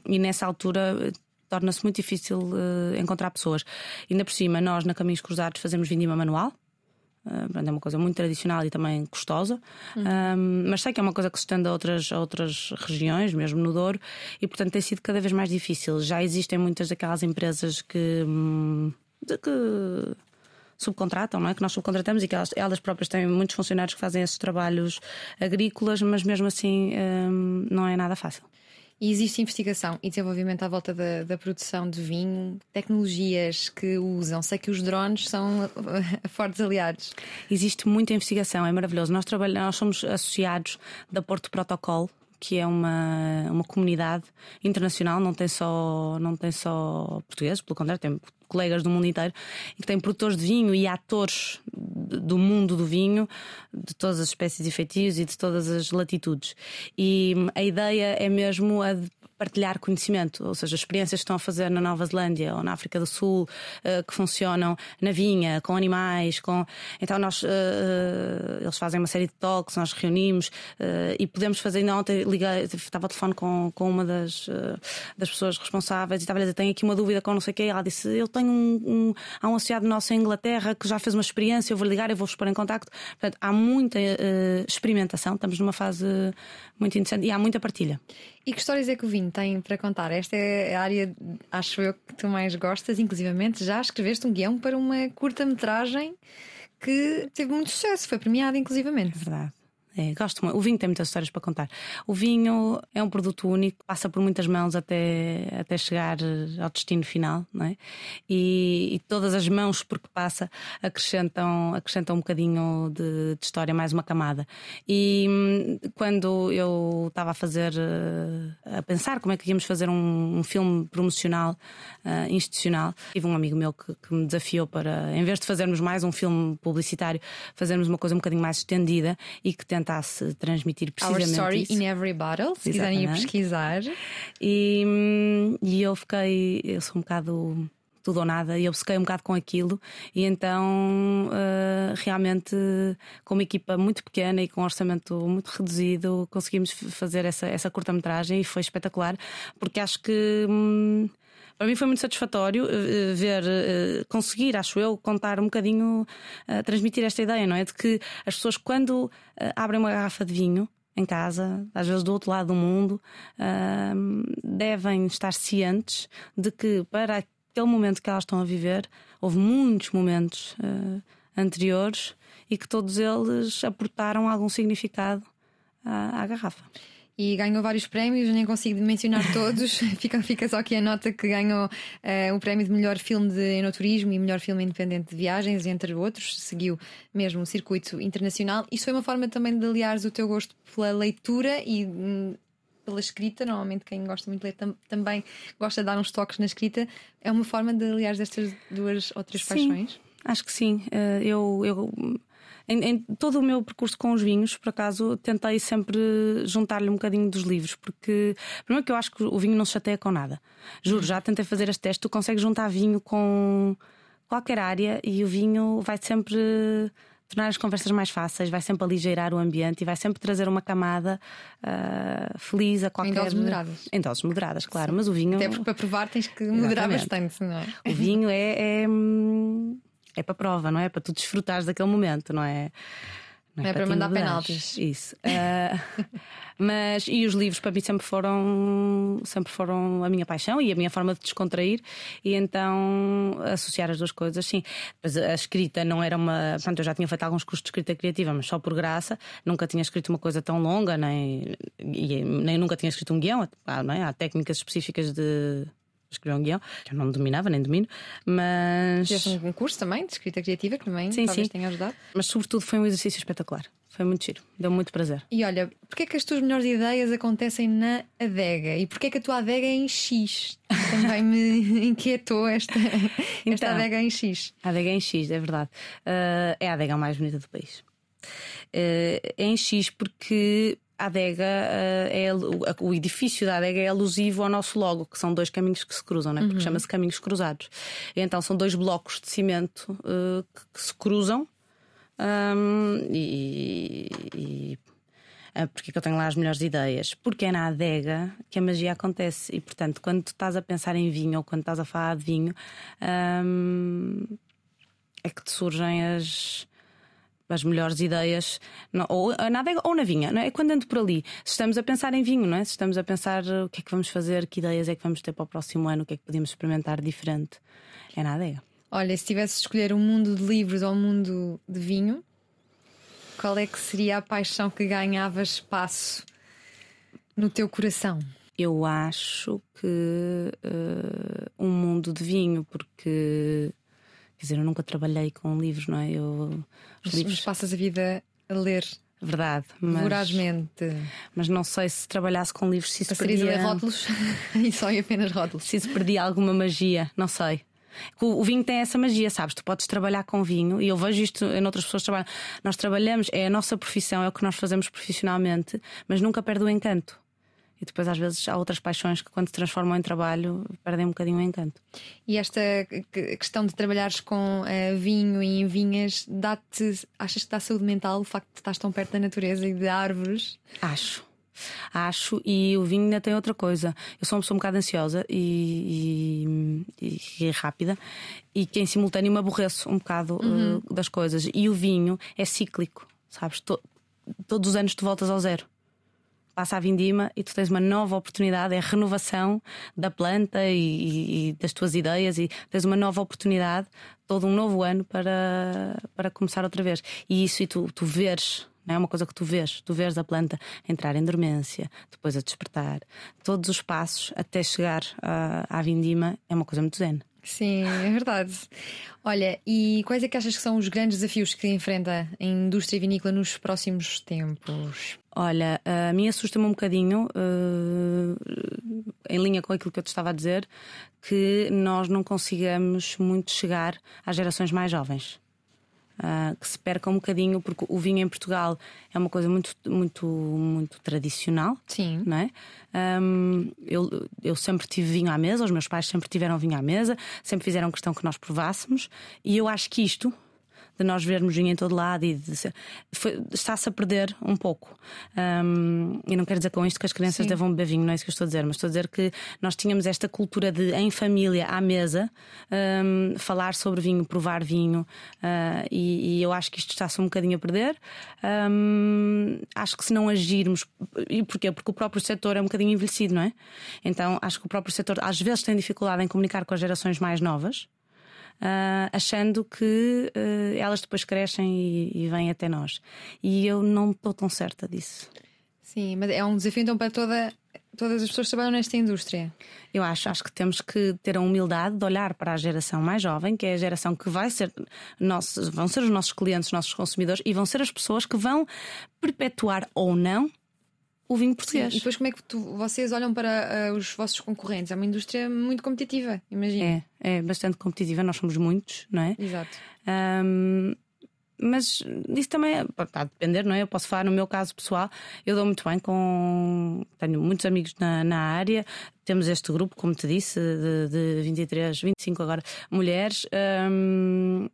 e nessa altura eh, torna-se muito difícil eh, encontrar pessoas. Ainda por cima, nós na Caminhos Cruzados fazemos vindima manual. Uh, pronto, é uma coisa muito tradicional e também custosa, Um, mas sei que é uma coisa que se estende a outras, a outras regiões, mesmo no Douro, e portanto tem sido cada vez mais difícil. Já existem muitas daquelas empresas que, hum, de que subcontratam, não é? Que nós subcontratamos e que elas, elas próprias têm muitos funcionários que fazem esses trabalhos agrícolas, mas mesmo assim hum, não é nada fácil.
E existe investigação e desenvolvimento à volta da, da produção de vinho, tecnologias que usam. Sei que os drones são uh, [laughs] fortes aliados.
Existe muita investigação, é maravilhoso. Nós trabalhamos, nós somos associados da Porto Protocolo. que é uma, uma comunidade internacional, não tem só, não tem só portugueses, pelo contrário, tem colegas do mundo inteiro, e que tem produtores de vinho e atores do mundo do vinho, de todas as espécies e feitios e de todas as latitudes. E a ideia é mesmo a de partilhar conhecimento, ou seja, experiências que estão a fazer na Nova Zelândia ou na África do Sul, uh, que funcionam na vinha, com animais, com. Então nós uh, eles fazem uma série de talks, nós reunimos e podemos fazer. Ainda ontem liguei, estava ao telefone com, com uma das, das pessoas responsáveis e estava a dizer: tenho aqui uma dúvida com não sei o quê. Ela disse: Eu tenho um, um, há um associado nosso em Inglaterra que já fez uma experiência, eu vou ligar, eu vou-vos pôr em contacto. Portanto, há muita experimentação, estamos numa fase muito interessante e há muita partilha.
E que histórias é que o vinho tem para contar? Esta é a área, acho eu, que tu mais gostas, inclusivamente já escreveste um guião para uma curta-metragem que teve muito sucesso, foi premiada, inclusivamente.
É verdade. É, gosto muito. O vinho tem muitas histórias para contar. O vinho é um produto único, passa por muitas mãos até, até chegar ao destino final, não é? E, e todas as mãos por que passa acrescentam, acrescentam um bocadinho de, de história, mais uma camada. E hum, quando eu estava a fazer, eh, a pensar como é que íamos fazer um, um filme promocional, uh, institucional, tive um amigo meu que, que me desafiou para, em vez de fazermos mais um filme publicitário, fazermos uma coisa um bocadinho mais estendida e que tenta tentasse transmitir precisamente
Our story
isso.
in every bottle, se quiserem ir pesquisar.
E, e eu fiquei, eu sou um bocado tudo ou nada, e eu sequei um bocado com aquilo, e então uh, realmente, com uma equipa muito pequena e com um orçamento muito reduzido, conseguimos fazer essa, essa curta-metragem e foi espetacular, porque acho que. Hum, para mim foi muito satisfatório uh, ver, uh, conseguir, acho eu, contar um bocadinho, transmitir esta ideia, não é? De que as pessoas, quando abrem uma garrafa de vinho, em casa, às vezes do outro lado do mundo, devem estar cientes de que para aquele momento que elas estão a viver, houve muitos momentos anteriores e que todos eles aportaram algum significado à garrafa
e ganhou vários prémios, nem consigo mencionar [laughs] todos. fica, fica só aqui a nota que ganhou uh, o prémio de melhor filme de enoturismo e melhor filme independente de viagens, entre outros. Seguiu mesmo o circuito internacional. Isso foi uma forma também de aliares o teu gosto pela leitura e. Hum, pela escrita, normalmente quem gosta muito de ler tam também gosta de dar uns toques na escrita. É uma forma de aliar estas duas outras
sim,
paixões?
Acho que sim. Uh, eu, eu em, em, todo o meu percurso com os vinhos, por acaso, tentei sempre juntar-lhe um bocadinho dos livros, porque primeiro que eu acho que o vinho não se chateia com nada. Juro, já tentei fazer este teste, tu consegues juntar vinho com qualquer área e o vinho vai sempre tornar as conversas mais fáceis, vai sempre aligeirar o ambiente e vai sempre trazer uma camada uh, feliz a qualquer. Em
doses moderadas.
Em doses moderadas, claro. Sim. Mas o vinho.
Até porque para provar tens que moderar Exatamente. bastante, não é?
O vinho é, é, hum, é para prova, não é? Para tu desfrutares daquele momento, não é?
Não é, é para, mandar penaltis.
Isso. Uh, [laughs] mas e os livros para mim sempre foram sempre foram a minha paixão e a minha forma de descontrair e então associar as duas coisas, sim. Mas a escrita não era uma. Portanto, eu já tinha feito alguns cursos de escrita criativa, mas só por graça. Nunca tinha escrito uma coisa tão longa, nem, nem nunca tinha escrito um guião. Não é? Há técnicas específicas de escrever um guião, que eu não dominava, nem domino, mas.
Fizeste um curso também de escrita criativa que também sim, talvez sim. tenha ajudado.
Mas sobretudo foi um exercício espetacular. Foi muito giro, deu muito prazer.
E olha, porquê é que as tuas melhores ideias acontecem na adega? E porquê é que a tua adega é em X? Também me [laughs] inquietou esta, então, esta adega em X.
A adega é em X, é verdade. Uh, é a adega mais bonita do país. Uh, é em X porque a adega eh, é o edifício da adega é alusivo ao nosso logo, que são dois caminhos que se cruzam, né? porque uhum. chama-se caminhos cruzados. E então são dois blocos de cimento uh, que, que, se cruzam um, e, e uh, porque é que eu tenho lá as melhores ideias? Porque é na adega que a magia acontece. E portanto, quando tu estás a pensar em vinho ou quando estás a falar de vinho, um, é que te surgem as as melhores ideias, não, ou na adega ou na vinha, não é? Quando ando por ali, se estamos a pensar em vinho, não é? Se estamos a pensar o que é que vamos fazer, que ideias é que vamos ter para o próximo ano, o que é que podemos experimentar diferente, é na adega.
Olha, se tivesse de escolher um mundo de livros ou um mundo de vinho, qual é que seria a paixão que ganhava espaço no teu coração?
Eu acho que uh, um mundo de vinho, porque Quer dizer, eu nunca trabalhei com livros, não é? Eu,
os livros... Mas passas a vida a ler
Verdade. Mas,
vorazmente.
mas não sei se trabalhasse com livros se isso
Passarias a ler
perdia,
rótulos [laughs] e só em apenas rótulos.
se isso perdia alguma magia, não sei. O, o vinho tem essa magia, sabes? Tu podes trabalhar com vinho e eu vejo isto em outras pessoas que trabalham. Nós trabalhamos, é a nossa profissão, é o que nós fazemos profissionalmente, mas nunca perde o encanto. E depois, às vezes, há outras paixões que, quando se transformam em trabalho, perdem um bocadinho o encanto.
E esta que- questão de trabalhares com eh, vinho e em vinhas, dá-te. Achas que dá saúde mental o facto de estás tão perto da natureza e de árvores?
Acho. Acho, e o vinho ainda tem outra coisa. Eu sou uma pessoa um bocado ansiosa e, e- e rápida, e que em simultâneo me aborreço um bocado eh, das coisas. E o vinho é cíclico, sabes? To- todos os anos tu voltas ao zero. Passa a vindima e tu tens uma nova oportunidade, é a renovação da planta e, e- das tuas ideias, e tens uma nova oportunidade, todo um novo ano para, para começar outra vez. E isso, e tu, tu veres, não é uma coisa que tu vês, tu vês a planta entrar em dormência, depois a despertar, todos os passos até chegar à, à vindima, é uma coisa muito zen.
Sim, é verdade. Olha, e quais é que achas que são os grandes desafios que enfrenta a indústria vinícola nos próximos tempos?
Olha, a mim assusta-me um bocadinho, eh, em linha com aquilo que eu te estava a dizer, que nós não consigamos muito chegar às gerações mais jovens. Ah, que se perca um bocadinho, porque o vinho em Portugal é uma coisa muito, muito, muito tradicional.
Sim.
Não é? Ahm, eu, eu sempre tive vinho à mesa, os meus pais sempre tiveram vinho à mesa, sempre fizeram questão que nós provássemos, e eu acho que isto, de nós vermos vinho em todo lado e está-se a perder um pouco. Ahm, e não quero dizer com isto que as crianças
Sim.
devam beber vinho, não é isso que eu estou a dizer, mas estou a dizer que nós tínhamos esta cultura de, em família, à mesa, ahm, falar sobre vinho, provar vinho, ah, e, e eu acho que isto está-se um bocadinho a perder. Ahm, acho que se não agirmos, e porquê? Porque o próprio setor é um bocadinho envelhecido, não é? Então acho que o próprio setor às vezes tem dificuldade em comunicar com as gerações mais novas. Ah, achando que ah, elas depois crescem e, e vêm até nós. E eu não estou tão certa disso.
Sim, mas é um desafio então para toda, todas as pessoas que trabalham nesta indústria.
Eu acho, acho que temos que ter a humildade de olhar para a geração mais jovem, que é a geração que vai ser nossos, vão ser os nossos clientes, os nossos consumidores e vão ser as pessoas que vão perpetuar ou não o vinho
Sim,
português.
e depois como é que tu- vocês olham para ah, os vossos concorrentes? É uma indústria muito competitiva, imagina.
É, é bastante competitiva, nós somos muitos, não é?
Exato.
Ahm, mas isso também é- está a depender, não é? Eu posso falar no meu caso pessoal, eu dou muito bem com. Tenho muitos amigos na, na área, temos este grupo, como te disse, de, de 23, 25 agora mulheres. Ahm,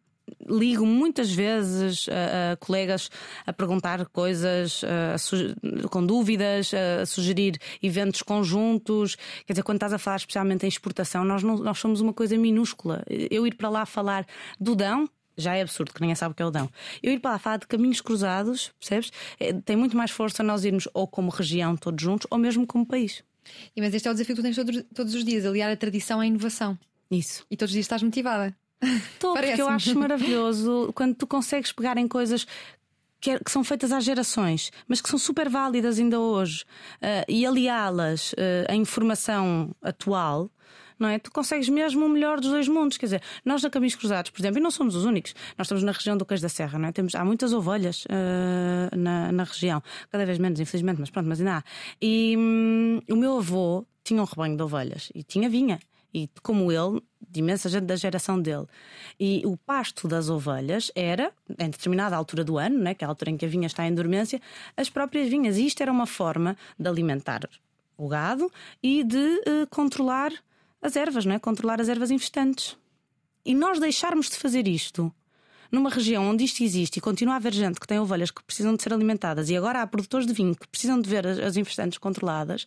Ligo muitas vezes a, a colegas a perguntar coisas, a com dúvidas, a sugerir eventos conjuntos. Quer dizer, quando estás a falar especialmente em exportação, nós, não- nós somos uma coisa minúscula. Eu ir para lá falar do Dão, já é absurdo, que ninguém sabe o que é o Dão. Eu ir para lá falar de caminhos cruzados, percebes? É, Tem muito mais força nós irmos ou como região todos juntos, ou mesmo como país.
E, mas este é o desafio que tu tens todos, todos os dias, aliar a tradição à inovação.
Isso.
E todos os dias estás motivada.
Estou, porque eu acho maravilhoso quando tu consegues pegar em coisas. Que, é- que são feitas há gerações, mas que são super válidas ainda hoje, ah, e aliá-las ah, à informação atual, não é? Tu consegues mesmo o melhor dos dois mundos. Quer dizer, nós na Caminhos Cruzados, por exemplo, e não somos os únicos, nós estamos na região do Queijo da Serra, não é? Temos, há muitas ovelhas ah, na, na região, cada vez menos, infelizmente, mas pronto, mas ainda há. E hum, o meu avô tinha um rebanho de ovelhas e tinha vinha. E como ele, de imensa gente da geração dele. E o pasto das ovelhas era, em determinada altura do ano, né, que é a altura em que a vinha está em dormência, as próprias vinhas. E isto era uma forma de alimentar o gado e de eh, controlar as ervas, não é? controlar as ervas infestantes. E nós deixarmos de fazer isto numa região onde isto existe e continua a haver gente que tem ovelhas que precisam de ser alimentadas e agora há produtores de vinho que precisam de ver as, as infestantes controladas,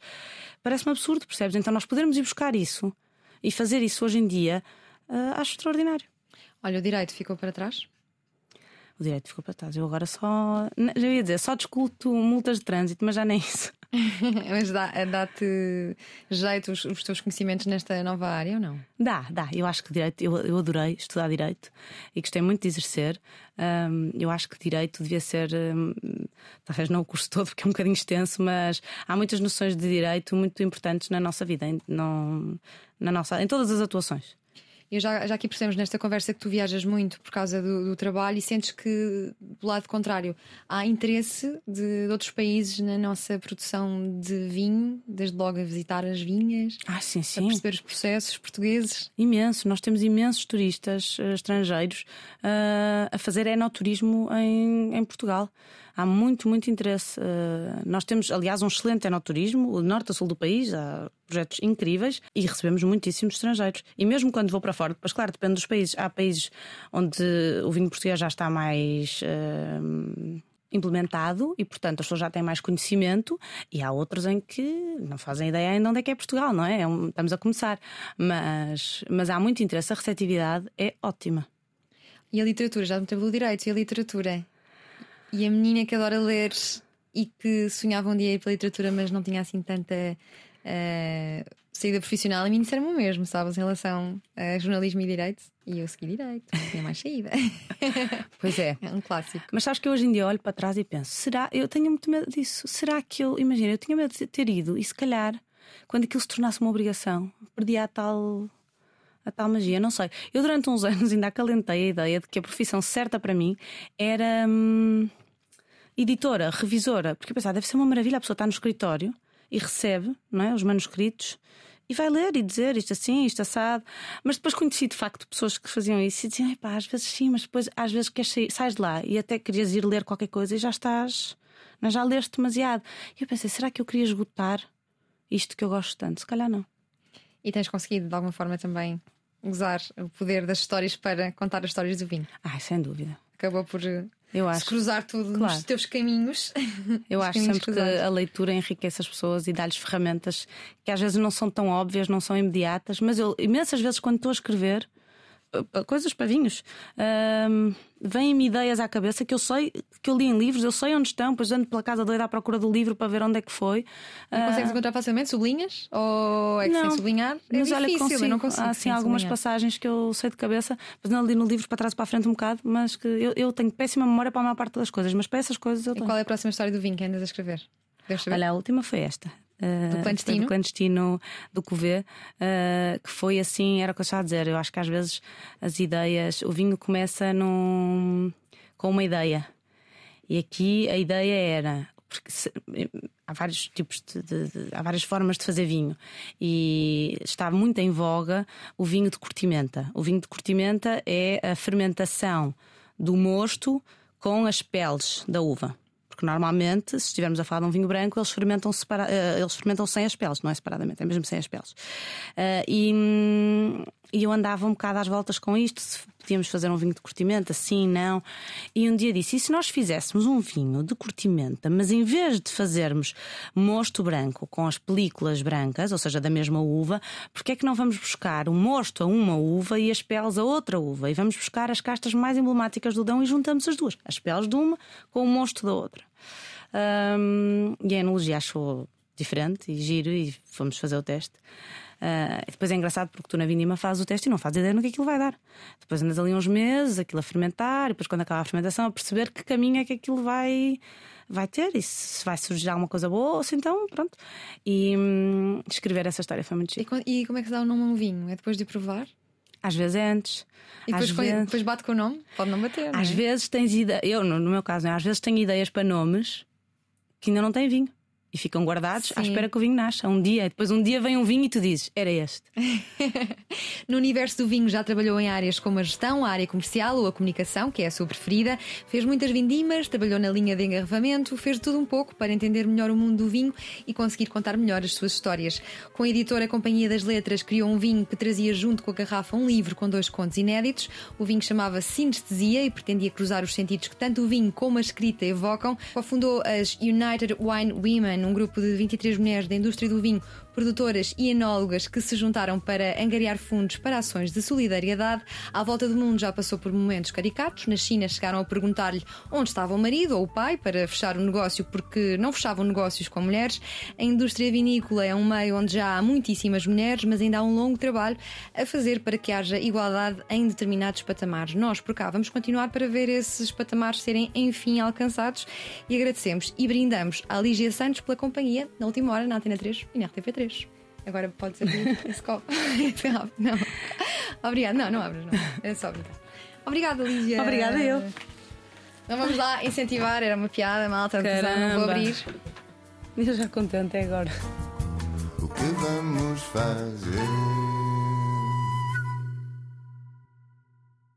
parece-me absurdo, percebes? Então nós podermos ir buscar isso e fazer isso hoje em dia, ah, acho extraordinário.
Olha, o direito ficou para trás.
O direito ficou para trás. Eu agora só. Já ia dizer, só discuto multas de trânsito, mas já nem [laughs] isso. [laughs]
Mas dá- dá-te jeito os, os teus conhecimentos nesta nova área ou não?
Dá, dá. Eu acho que direito, eu, eu adorei estudar direito e gostei muito de exercer. Ahm, eu acho que direito devia ser, hum, talvez não o curso todo, porque é um bocadinho extenso, mas há muitas noções de direito muito importantes na nossa vida, em, não, na nossa, em todas as atuações.
Eu já, já aqui percebemos nesta conversa que tu viajas muito por causa do, do trabalho e sentes que, do lado contrário, há interesse de, de, outros países na nossa produção de vinho, desde logo a visitar as vinhas,
ah, sim, sim.
a perceber os processos portugueses.
Imenso, nós temos imensos turistas uh, estrangeiros uh, a fazer enoturismo em, em Portugal há muito, muito interesse. Uh, nós temos, aliás, um excelente enoturismo, o norte a sul do país, há projetos incríveis e recebemos muitíssimos estrangeiros. E mesmo quando vou para fora, depois, claro, depende dos países. Há países onde o vinho português já está mais. Uh, implementado e, portanto, as pessoas já têm mais conhecimento, e há outros em que não fazem ideia ainda onde é que é Portugal, não é? é um, estamos a começar. Mas, mas há muito interesse, a receptividade é ótima.
E a literatura? Já não teve o direito, e a literatura? E a menina que adora ler e que sonhava um dia ir para a literatura, mas não tinha assim tanta uh, saída profissional, a mim disseram-me o mesmo, sabes, em relação a jornalismo e direito. E eu segui direito, tinha mais saída. [laughs]
Pois é.
É um clássico.
Mas sabes que hoje em dia olho para trás e penso: será? Eu tenho muito medo disso. Será que eu. Imagina, eu tinha medo de ter ido e se calhar, quando aquilo se tornasse uma obrigação, perdia a tal a tal magia, não sei. Eu durante uns [laughs] anos ainda acalentei a ideia de que a profissão certa para mim era hum, editora, revisora, porque eu pensava, deve ser uma maravilha, a pessoa está no escritório e recebe não é, os manuscritos e vai ler e dizer isto assim, isto assado. Mas depois conheci de facto pessoas que faziam isso e diziam, pá, às vezes sim, mas depois às vezes queres sair, sais de lá e até querias ir ler qualquer coisa e já estás, mas já leste demasiado. E eu pensei, será que eu queria esgotar isto que eu gosto tanto? Se calhar não.
E tens conseguido de alguma forma também usar o poder das histórias para contar as histórias do vinho?
Ai, sem dúvida.
Acabou por eu acho. Se cruzar tudo claro. nos teus caminhos. [laughs]
Eu acho sempre cruzados. que a leitura enriquece as pessoas e dá-lhes ferramentas que às vezes não são tão óbvias, não são imediatas, mas eu imensas vezes quando estou a escrever, coisas para vinhos. Um, Vêm-me ideias à cabeça que eu sei, que eu li em livros, eu sei onde estão, depois ando pela casa doida à procura do livro para ver onde é que foi.
E uh, consegues encontrar facilmente? Sublinhas? Ou é que
não,
sem sublinhar? É mas difícil, olha, consigo, eu não consigo.
Há assim, algumas sublinhar. passagens que eu sei de cabeça, mas não li no livro para trás e para a frente um bocado, mas que eu, eu tenho péssima memória para a maior parte das coisas, mas para essas coisas eu
e
tenho.
qual é a próxima história do vinho que andas a escrever?
Olha, a última foi esta.
Uh, do clandestino?
do clandestino do Covê, uh, que foi assim, era o que eu estava a dizer. Eu acho que às vezes as ideias, o vinho começa num, com uma ideia. E aqui a ideia era. Porque se, há vários tipos de, de, de, há várias formas de fazer vinho e está muito em voga o vinho de cortimenta. O vinho de cortimenta é a fermentação do mosto com as peles da uva. Porque normalmente, se estivermos a falar de um vinho branco, eles fermentam, separa... Uh, eles fermentam sem as peles, não é separadamente, é mesmo sem as peles. Uh, e, e eu andava um bocado às voltas com isto, se podíamos fazer um vinho de cortimenta, sim, não. E um dia disse: e se nós fizéssemos um vinho de cortimenta, mas em vez de fazermos mosto branco com as películas brancas, ou seja, da mesma uva, porque é que não vamos buscar o mosto a uma uva e as peles a outra uva? E vamos buscar as castas mais emblemáticas do Dão e juntamos as duas, as peles de uma com o mosto da outra. Um, e a enologia achou diferente e giro e fomos fazer o teste. Uh, depois é engraçado porque tu na vindima fazes o teste e não fazes ideia no que aquilo vai dar. Depois andas ali uns meses, aquilo a fermentar, e depois quando acaba a fermentação, a perceber que caminho é que aquilo vai, vai ter e se vai surgir alguma coisa boa ou se então, pronto. E hum, escrever essa história foi muito chique.
E, e como é que se dá o nome a um vinho? É depois de provar?
Às vezes é antes.
E depois, vezes... depois bate com o nome? Pode não bater.
Às
não é?
vezes tens ideias, eu no, meu caso, é? às vezes tenho ideias para nomes que ainda não têm vinho e ficam guardados Sim. à espera que o vinho nasça. Um dia, depois um dia vem um vinho e tu dizes: era este. [laughs]
no universo do vinho já trabalhou em áreas como a gestão, a área comercial ou a comunicação, que é a sua preferida. Fez muitas vindimas, trabalhou na linha de engarrafamento, fez tudo um pouco para entender melhor o mundo do vinho e conseguir contar melhor as suas histórias. Com a editora Companhia das Letras, criou um vinho que trazia junto com a garrafa um livro com dois contos inéditos. O vinho chamava Sinestesia e pretendia cruzar os sentidos que tanto o vinho como a escrita evocam. Fundou as United Wine Women um grupo de 23 mulheres da indústria do vinho produtoras e enólogas que se juntaram para angariar fundos para ações de solidariedade. À volta do mundo já passou por momentos caricatos. Na China chegaram a perguntar-lhe onde estava o marido ou o pai para fechar o negócio porque não fechavam negócios com mulheres. A indústria vinícola é um meio onde já há muitíssimas mulheres, mas ainda há um longo trabalho a fazer para que haja igualdade em determinados patamares. Nós por cá vamos continuar para ver esses patamares serem enfim alcançados e agradecemos e brindamos à Lígia Santos pela companhia na última hora na Antena 3 e na RTP3. Agora pode ser esse copo. [laughs] Não. Obrigada. Não, não abres, não. É só brincar. Obrigada, Lígia.
Obrigada, eu.
Então vamos lá incentivar, era uma piada, malta. Não vou abrir.
Eu já contente agora.
O que vamos fazer?